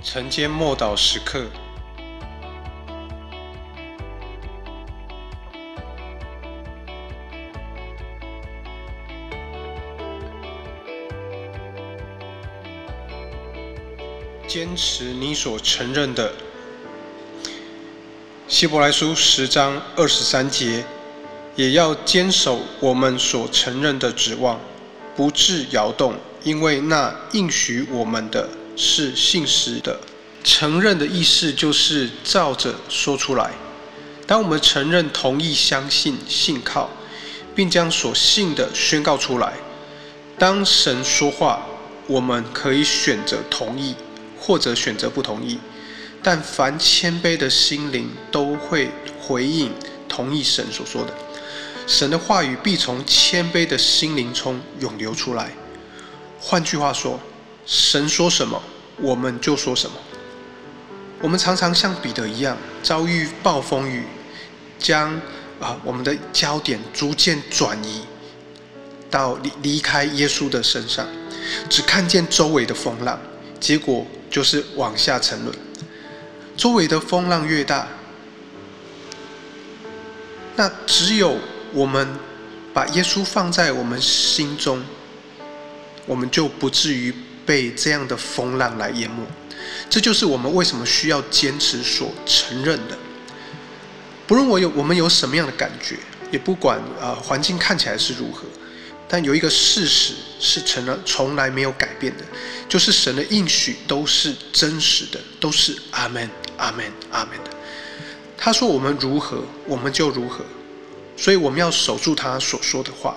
晨间默祷时刻，坚持你所承认的。希伯来书十章二十三节，也要坚守我们所承认的指望，不致摇动，因为那应许我们的。是信实的，承认的意思就是照着说出来。当我们承认、同意、相信、信靠，并将所信的宣告出来。当神说话，我们可以选择同意，或者选择不同意。但凡谦卑的心灵都会回应、同意神所说的。神的话语必从谦卑的心灵中涌流出来。换句话说。神说什么，我们就说什么。我们常常像彼得一样，遭遇暴风雨，将啊我们的焦点逐渐转移到离离开耶稣的身上，只看见周围的风浪，结果就是往下沉沦。周围的风浪越大，那只有我们把耶稣放在我们心中，我们就不至于。被这样的风浪来淹没，这就是我们为什么需要坚持所承认的。不论我有我们有什么样的感觉，也不管啊环境看起来是如何，但有一个事实是成了从来没有改变的，就是神的应许都是真实的，都是阿门阿门阿门的。他说我们如何，我们就如何，所以我们要守住他所说的话。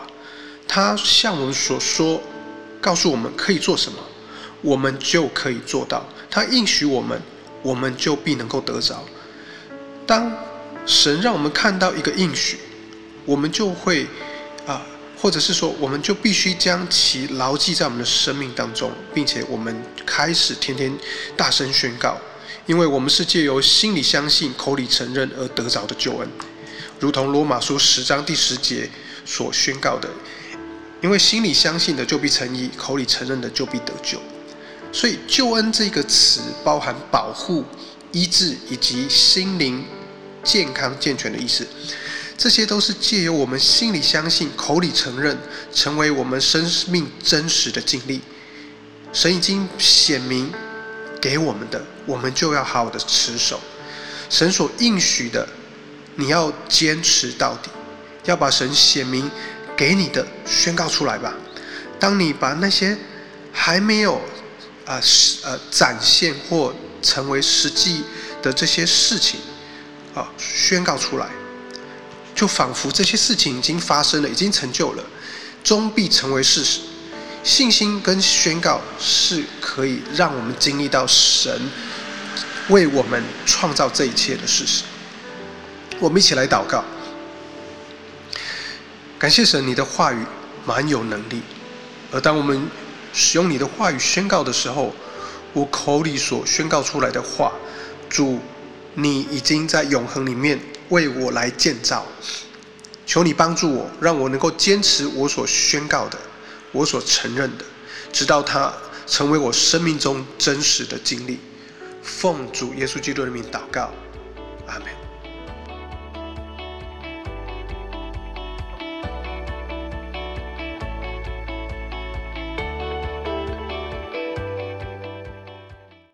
他向我们所说，告诉我们可以做什么。我们就可以做到，他应许我们，我们就必能够得着。当神让我们看到一个应许，我们就会啊，或者是说，我们就必须将其牢记在我们的生命当中，并且我们开始天天大声宣告，因为我们是借由心里相信、口里承认而得着的救恩，如同罗马书十章第十节所宣告的，因为心里相信的就必成义，口里承认的就必得救。所以，救恩这个词包含保护、医治以及心灵健康健全的意思。这些都是借由我们心里相信、口里承认，成为我们生命真实的经历。神已经显明给我们的，我们就要好好的持守。神所应许的，你要坚持到底，要把神显明给你的宣告出来吧。当你把那些还没有啊，呃，展现或成为实际的这些事情，啊，宣告出来，就仿佛这些事情已经发生了，已经成就了，终必成为事实。信心跟宣告是可以让我们经历到神为我们创造这一切的事实。我们一起来祷告，感谢神，你的话语蛮有能力，而当我们。使用你的话语宣告的时候，我口里所宣告出来的话，主，你已经在永恒里面为我来建造。求你帮助我，让我能够坚持我所宣告的，我所承认的，直到它成为我生命中真实的经历。奉主耶稣基督的名祷告，阿门。